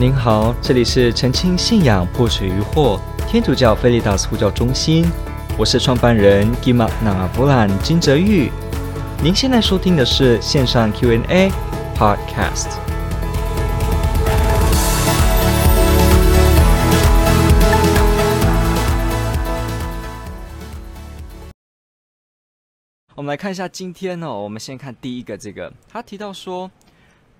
您好，这里是澄清信仰破除疑惑天主教菲利达斯呼叫中心，我是创办人吉玛纳布兰金泽玉。您现在收听的是线上 Q&A Podcast。我们来看一下今天、哦，我们先看第一个这个，他提到说。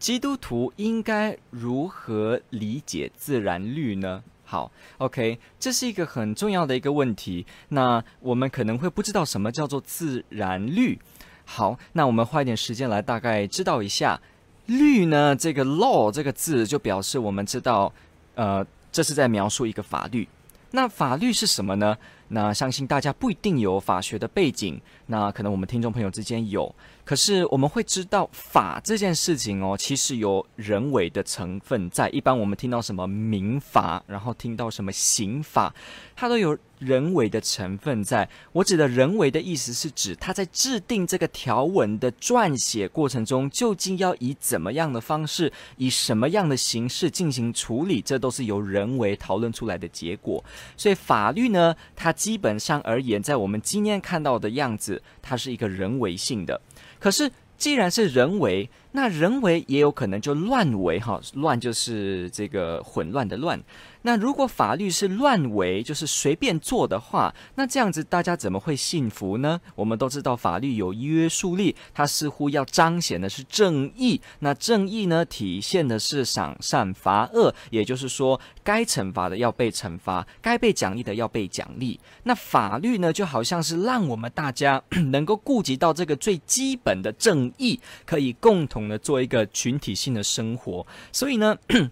基督徒应该如何理解自然律呢？好，OK，这是一个很重要的一个问题。那我们可能会不知道什么叫做自然律。好，那我们花一点时间来大概知道一下律呢？这个 law 这个字就表示我们知道，呃，这是在描述一个法律。那法律是什么呢？那相信大家不一定有法学的背景，那可能我们听众朋友之间有。可是我们会知道法这件事情哦，其实有人为的成分在。一般我们听到什么民法，然后听到什么刑法，它都有人为的成分在。我指的人为的意思是指他在制定这个条文的撰写过程中，究竟要以怎么样的方式，以什么样的形式进行处理，这都是由人为讨论出来的结果。所以法律呢，它基本上而言，在我们今天看到的样子，它是一个人为性的。可是，既然是人为，那人为也有可能就乱为哈，乱就是这个混乱的乱。那如果法律是乱为，就是随便做的话，那这样子大家怎么会信服呢？我们都知道法律有约束力，它似乎要彰显的是正义。那正义呢，体现的是赏善罚恶，也就是说，该惩罚的要被惩罚，该被奖励的要被奖励。那法律呢，就好像是让我们大家 能够顾及到这个最基本的正义，可以共同的做一个群体性的生活。所以呢。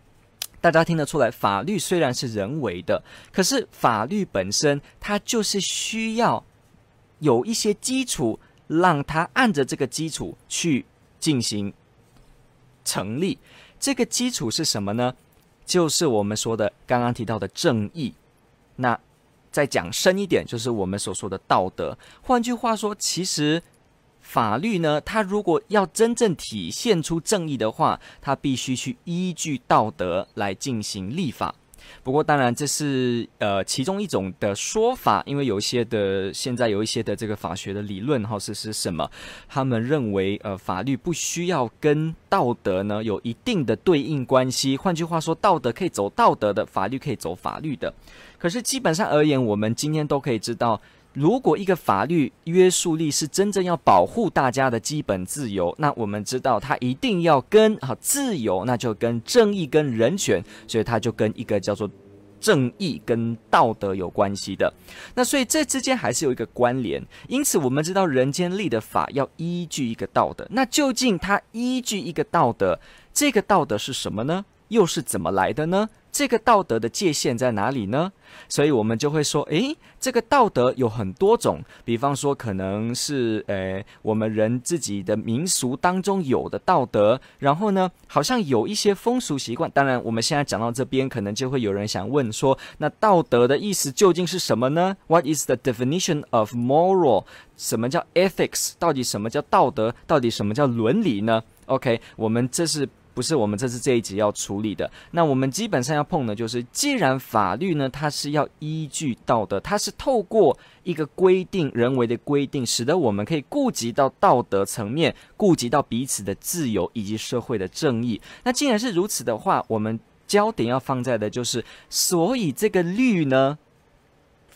大家听得出来，法律虽然是人为的，可是法律本身它就是需要有一些基础，让它按着这个基础去进行成立。这个基础是什么呢？就是我们说的刚刚提到的正义。那再讲深一点，就是我们所说的道德。换句话说，其实。法律呢，它如果要真正体现出正义的话，它必须去依据道德来进行立法。不过，当然这是呃其中一种的说法，因为有一些的现在有一些的这个法学的理论哈是是什么？他们认为呃法律不需要跟道德呢有一定的对应关系。换句话说，道德可以走道德的，法律可以走法律的。可是基本上而言，我们今天都可以知道。如果一个法律约束力是真正要保护大家的基本自由，那我们知道它一定要跟好自由，那就跟正义跟人权，所以它就跟一个叫做正义跟道德有关系的。那所以这之间还是有一个关联。因此我们知道人间立的法要依据一个道德，那究竟它依据一个道德，这个道德是什么呢？又是怎么来的呢？这个道德的界限在哪里呢？所以我们就会说，诶，这个道德有很多种，比方说可能是，诶，我们人自己的民俗当中有的道德，然后呢，好像有一些风俗习惯。当然，我们现在讲到这边，可能就会有人想问说，那道德的意思究竟是什么呢？What is the definition of moral？什么叫 ethics？到底什么叫道德？到底什么叫伦理呢？OK，我们这是。不是我们这次这一集要处理的。那我们基本上要碰的就是，既然法律呢，它是要依据道德，它是透过一个规定，人为的规定，使得我们可以顾及到道德层面，顾及到彼此的自由以及社会的正义。那既然是如此的话，我们焦点要放在的就是，所以这个律呢？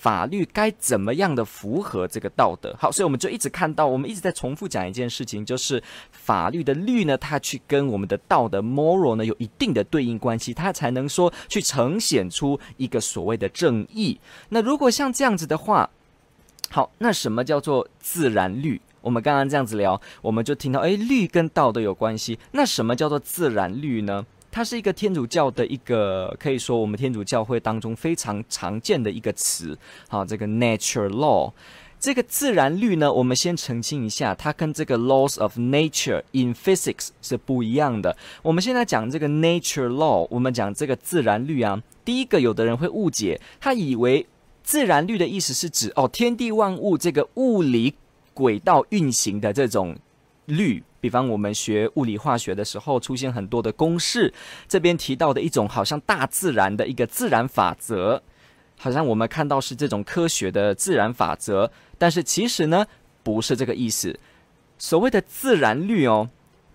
法律该怎么样的符合这个道德？好，所以我们就一直看到，我们一直在重复讲一件事情，就是法律的律呢，它去跟我们的道德 moral 呢有一定的对应关系，它才能说去呈现出一个所谓的正义。那如果像这样子的话，好，那什么叫做自然律？我们刚刚这样子聊，我们就听到，诶，律跟道德有关系。那什么叫做自然律呢？它是一个天主教的一个，可以说我们天主教会当中非常常见的一个词。好，这个 nature law，这个自然律呢，我们先澄清一下，它跟这个 laws of nature in physics 是不一样的。我们现在讲这个 nature law，我们讲这个自然律啊，第一个有的人会误解，他以为自然律的意思是指哦，天地万物这个物理轨道运行的这种律。比方我们学物理化学的时候，出现很多的公式，这边提到的一种好像大自然的一个自然法则，好像我们看到是这种科学的自然法则，但是其实呢，不是这个意思。所谓的自然律哦。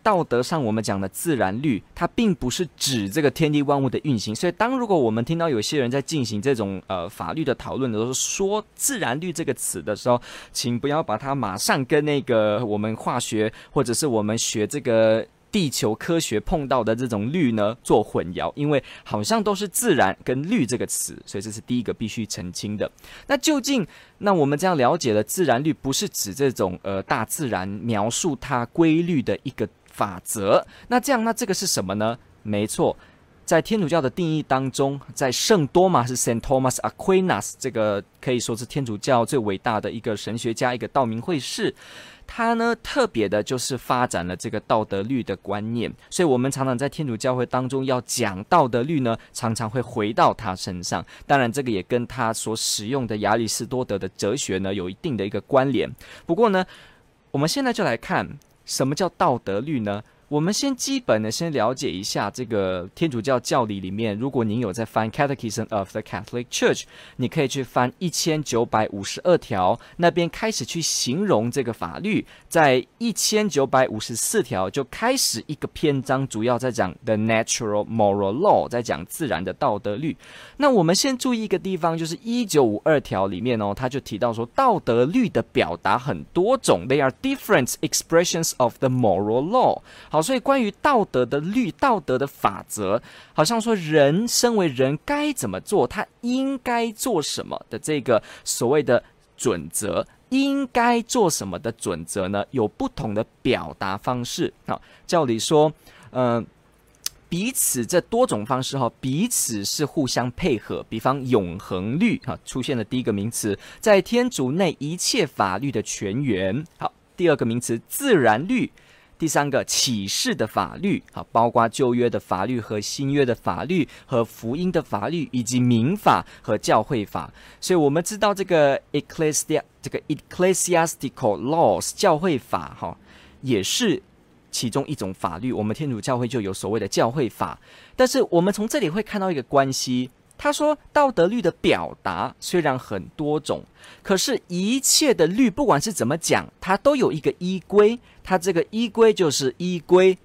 道德上，我们讲的自然律，它并不是指这个天地万物的运行。所以，当如果我们听到有些人在进行这种呃法律的讨论的时候，说“自然律”这个词的时候，请不要把它马上跟那个我们化学或者是我们学这个地球科学碰到的这种律呢做混淆，因为好像都是“自然”跟“律”这个词，所以这是第一个必须澄清的。那究竟，那我们这样了解了自然律，不是指这种呃大自然描述它规律的一个。法则，那这样，那这个是什么呢？没错，在天主教的定义当中，在圣多玛是 Saint Thomas Aquinas，这个可以说是天主教最伟大的一个神学家，一个道明会士，他呢特别的就是发展了这个道德律的观念，所以我们常常在天主教会当中要讲道德律呢，常常会回到他身上。当然，这个也跟他所使用的亚里士多德的哲学呢有一定的一个关联。不过呢，我们现在就来看。什么叫道德律呢？我们先基本的先了解一下这个天主教教理里面，如果您有在翻《Catechism of the Catholic Church》，你可以去翻一千九百五十二条，那边开始去形容这个法律，在一千九百五十四条就开始一个篇章，主要在讲 The Natural Moral Law，在讲自然的道德律。那我们先注意一个地方，就是一九五二条里面哦，他就提到说，道德律的表达很多种，They are different expressions of the moral law。好好，所以关于道德的律、道德的法则，好像说人身为人该怎么做，他应该做什么的这个所谓的准则，应该做什么的准则呢？有不同的表达方式。好，教理说，嗯、彼此这多种方式哈，彼此是互相配合。比方永恒律哈，出现了第一个名词，在天主内一切法律的泉源。好，第二个名词自然律。第三个启示的法律，啊，包括旧约的法律和新约的法律和福音的法律，以及民法和教会法。所以，我们知道这个 ecclesia 这个 ecclesiastical laws 教会法，哈，也是其中一种法律。我们天主教会就有所谓的教会法。但是，我们从这里会看到一个关系。他说，道德律的表达虽然很多种，可是一切的律，不管是怎么讲，它都有一个依规。它这个依规就是依规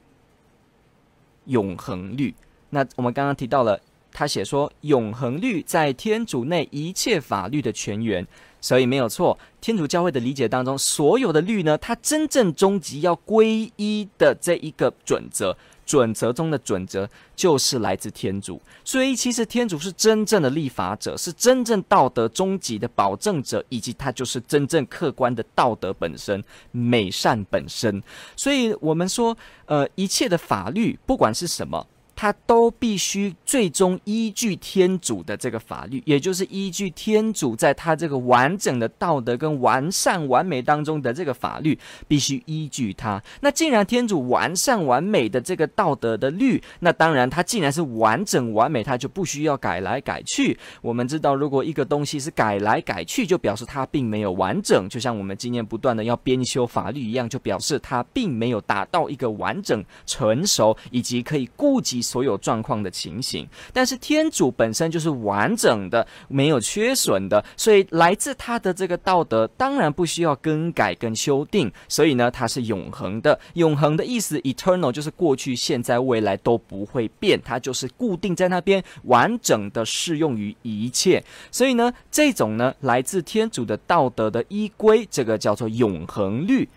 永恒律。那我们刚刚提到了，他写说永恒律在天主内一切法律的泉源，所以没有错。天主教会的理解当中，所有的律呢，它真正终极要归依的这一个准则。准则中的准则就是来自天主，所以其实天主是真正的立法者，是真正道德终极的保证者，以及他就是真正客观的道德本身、美善本身。所以我们说，呃，一切的法律，不管是什么。他都必须最终依据天主的这个法律，也就是依据天主在他这个完整的道德跟完善完美当中的这个法律，必须依据他。那既然天主完善完美的这个道德的律，那当然他既然是完整完美，他就不需要改来改去。我们知道，如果一个东西是改来改去，就表示它并没有完整。就像我们今年不断的要编修法律一样，就表示它并没有达到一个完整、成熟以及可以顾及。所有状况的情形，但是天主本身就是完整的，没有缺损的，所以来自他的这个道德当然不需要更改跟修订，所以呢，它是永恒的。永恒的意思，eternal 就是过去、现在、未来都不会变，它就是固定在那边，完整的适用于一切。所以呢，这种呢来自天主的道德的依归，这个叫做永恒律，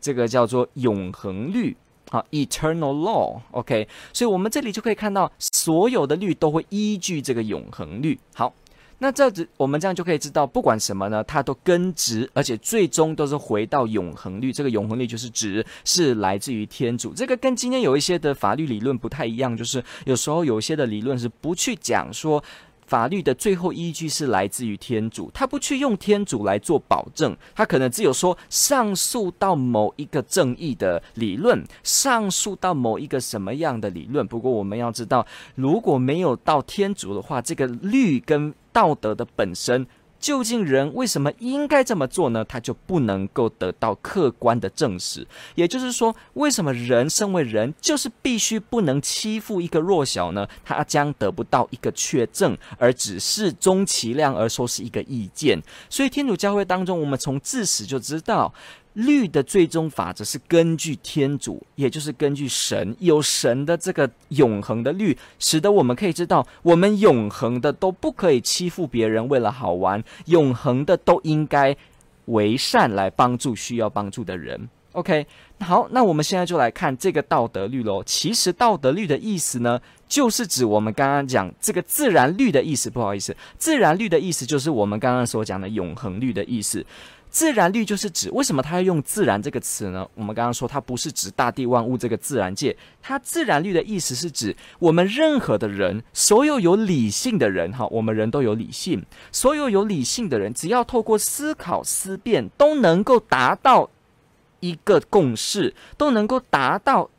这个叫做永恒律。好，eternal law，OK，所以我们这里就可以看到，所有的律都会依据这个永恒律。好，那这样子我们这样就可以知道，不管什么呢，它都根植，而且最终都是回到永恒律。这个永恒律就是指是来自于天主。这个跟今天有一些的法律理论不太一样，就是有时候有一些的理论是不去讲说。法律的最后依据是来自于天主，他不去用天主来做保证，他可能只有说上诉到某一个正义的理论，上诉到某一个什么样的理论。不过我们要知道，如果没有到天主的话，这个律跟道德的本身究竟人为什么应该这么做呢？他就不能够得到客观的证实。也就是说，为什么人身为人就是必须不能欺负一个弱小呢？他将得不到一个确证，而只是充其量而说是一个意见。所以天主教会当中，我们从自始就知道。律的最终法则是根据天主，也就是根据神，有神的这个永恒的律，使得我们可以知道，我们永恒的都不可以欺负别人，为了好玩，永恒的都应该为善来帮助需要帮助的人。OK，好，那我们现在就来看这个道德律喽。其实道德律的意思呢，就是指我们刚刚讲这个自然律的意思。不好意思，自然律的意思就是我们刚刚所讲的永恒律的意思。自然律就是指，为什么他要用“自然”这个词呢？我们刚刚说，它不是指大地万物这个自然界，它自然律的意思是指我们任何的人，所有有理性的人，哈，我们人都有理性，所有有理性的人，只要透过思考思辨，都能够达到一个共识，都能够达到。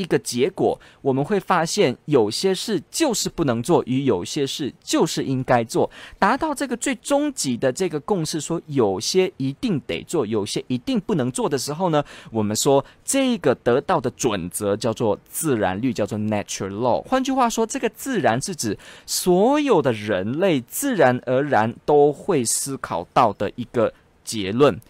一个结果，我们会发现有些事就是不能做，与有些事就是应该做，达到这个最终极的这个共识，说有些一定得做，有些一定不能做的时候呢，我们说这个得到的准则叫做自然律，叫做 natural law。换句话说，这个自然是指所有的人类自然而然都会思考到的一个结论。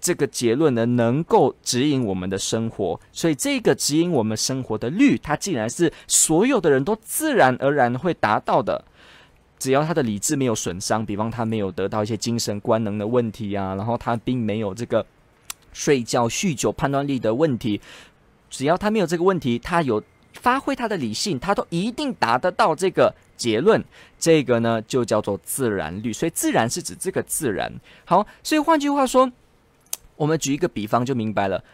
这个结论呢，能够指引我们的生活，所以这个指引我们生活的律，它竟然是所有的人都自然而然会达到的。只要他的理智没有损伤，比方他没有得到一些精神官能的问题啊，然后他并没有这个睡觉、酗酒、判断力的问题，只要他没有这个问题，他有发挥他的理性，他都一定达得到这个结论。这个呢，就叫做自然律。所以自然是指这个自然。好，所以换句话说。我们举一个比方就明白了，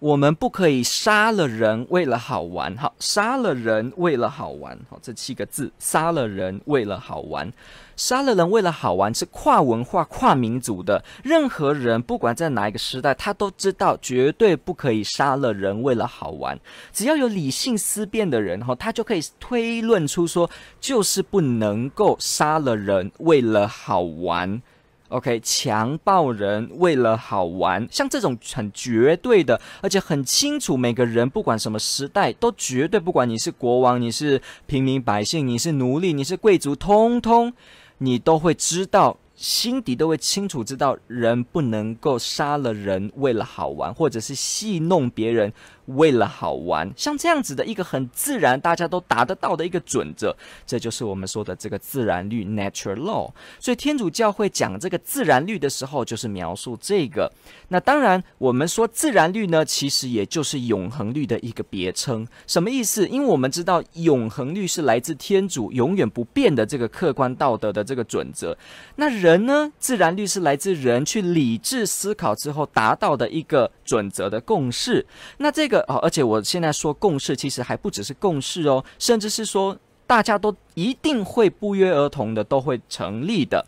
我们不可以杀了人为了好玩。好，杀了人为了好玩。好，这七个字，杀了人为了好玩，杀了人为了好玩是跨文化、跨民族的。任何人不管在哪一个时代，他都知道绝对不可以杀了人为了好玩。只要有理性思辨的人，哈，他就可以推论出说，就是不能够杀了人为了好玩。OK，强暴人为了好玩，像这种很绝对的，而且很清楚，每个人不管什么时代，都绝对不管你是国王，你是平民百姓，你是奴隶，你是贵族，通通你都会知道。心底都会清楚知道，人不能够杀了人为了好玩，或者是戏弄别人为了好玩。像这样子的一个很自然，大家都达得到的一个准则，这就是我们说的这个自然律 （natural law）。所以天主教会讲这个自然律的时候，就是描述这个。那当然，我们说自然律呢，其实也就是永恒律的一个别称。什么意思？因为我们知道永恒律是来自天主永远不变的这个客观道德的这个准则。那人呢？自然律是来自人去理智思考之后达到的一个准则的共识。那这个哦，而且我现在说共识，其实还不只是共识哦，甚至是说大家都一定会不约而同的都会成立的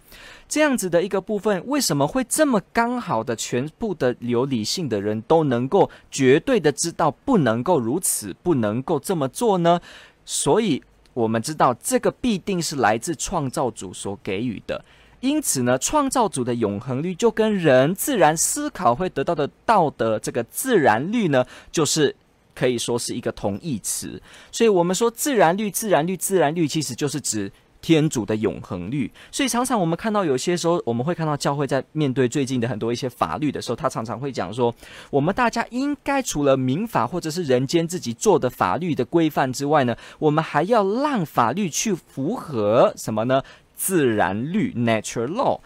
这样子的一个部分。为什么会这么刚好的全部的有理性的人都能够绝对的知道不能够如此，不能够这么做呢？所以我们知道这个必定是来自创造主所给予的。因此呢，创造主的永恒律就跟人自然思考会得到的道德这个自然律呢，就是可以说是一个同义词。所以，我们说自然律、自然律、自然律，其实就是指天主的永恒律。所以，常常我们看到有些时候，我们会看到教会在面对最近的很多一些法律的时候，他常常会讲说，我们大家应该除了民法或者是人间自己做的法律的规范之外呢，我们还要让法律去符合什么呢？自然律 （natural law），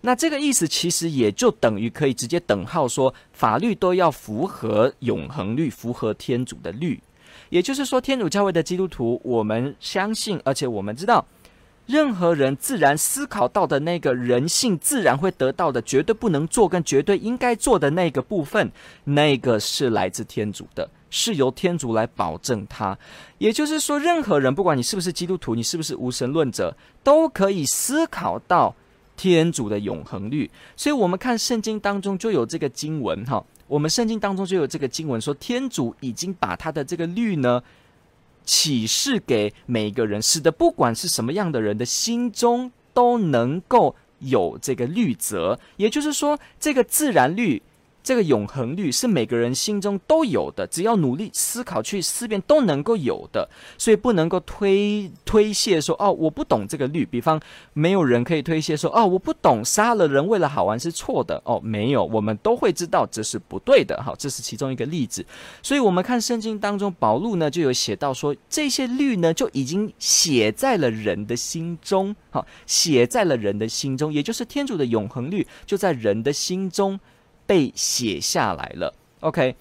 那这个意思其实也就等于可以直接等号说，法律都要符合永恒律，符合天主的律。也就是说，天主教会的基督徒，我们相信，而且我们知道，任何人自然思考到的那个人性，自然会得到的，绝对不能做跟绝对应该做的那个部分，那个是来自天主的。是由天主来保证他，也就是说，任何人，不管你是不是基督徒，你是不是无神论者，都可以思考到天主的永恒律。所以，我们看圣经当中就有这个经文哈，我们圣经当中就有这个经文说，天主已经把他的这个律呢启示给每一个人，使得不管是什么样的人的心中都能够有这个律则，也就是说，这个自然律。这个永恒律是每个人心中都有的，只要努力思考去思辨都能够有的，所以不能够推推卸说哦，我不懂这个律。比方没有人可以推卸说哦，我不懂杀了人为了好玩是错的哦，没有，我们都会知道这是不对的。好，这是其中一个例子。所以我们看圣经当中，保禄呢就有写到说，这些律呢就已经写在了人的心中，好，写在了人的心中，也就是天主的永恒律就在人的心中。被写下来了，OK，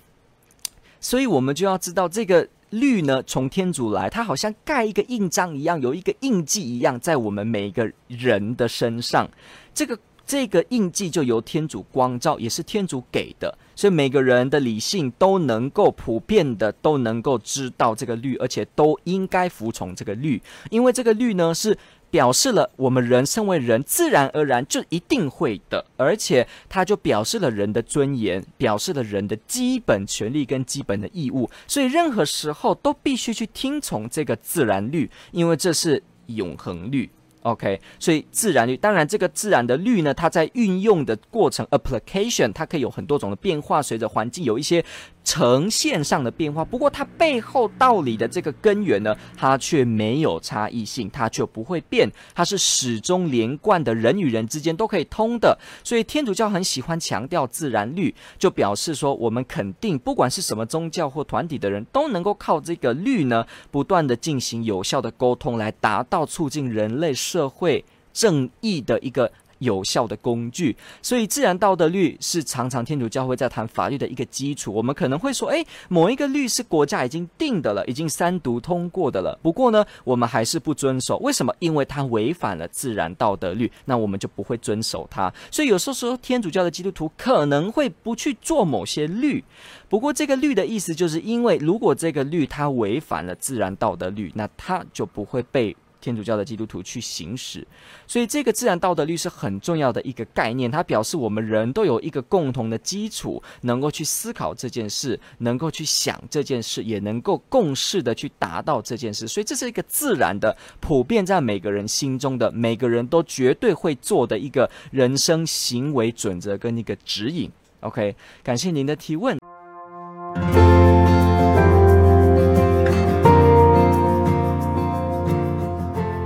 所以我们就要知道这个律呢，从天主来，它好像盖一个印章一样，有一个印记一样，在我们每一个人的身上。这个这个印记就由天主光照，也是天主给的，所以每个人的理性都能够普遍的都能够知道这个律，而且都应该服从这个律，因为这个律呢是。表示了我们人身为人，自然而然就一定会的，而且它就表示了人的尊严，表示了人的基本权利跟基本的义务，所以任何时候都必须去听从这个自然律，因为这是永恒律。OK，所以自然率，当然这个自然的率呢，它在运用的过程 application，它可以有很多种的变化，随着环境有一些呈现上的变化。不过它背后道理的这个根源呢，它却没有差异性，它却不会变，它是始终连贯的，人与人之间都可以通的。所以天主教很喜欢强调自然律，就表示说我们肯定，不管是什么宗教或团体的人都能够靠这个律呢，不断的进行有效的沟通，来达到促进人类社会正义的一个有效的工具，所以自然道德律是常常天主教会在谈法律的一个基础。我们可能会说，诶，某一个律是国家已经定的了，已经三读通过的了。不过呢，我们还是不遵守。为什么？因为它违反了自然道德律，那我们就不会遵守它。所以有时候说，天主教的基督徒可能会不去做某些律。不过这个律的意思，就是因为如果这个律它违反了自然道德律，那它就不会被。天主教的基督徒去行使，所以这个自然道德律是很重要的一个概念。它表示我们人都有一个共同的基础，能够去思考这件事，能够去想这件事，也能够共识的去达到这件事。所以这是一个自然的、普遍在每个人心中的、每个人都绝对会做的一个人生行为准则跟一个指引。OK，感谢您的提问。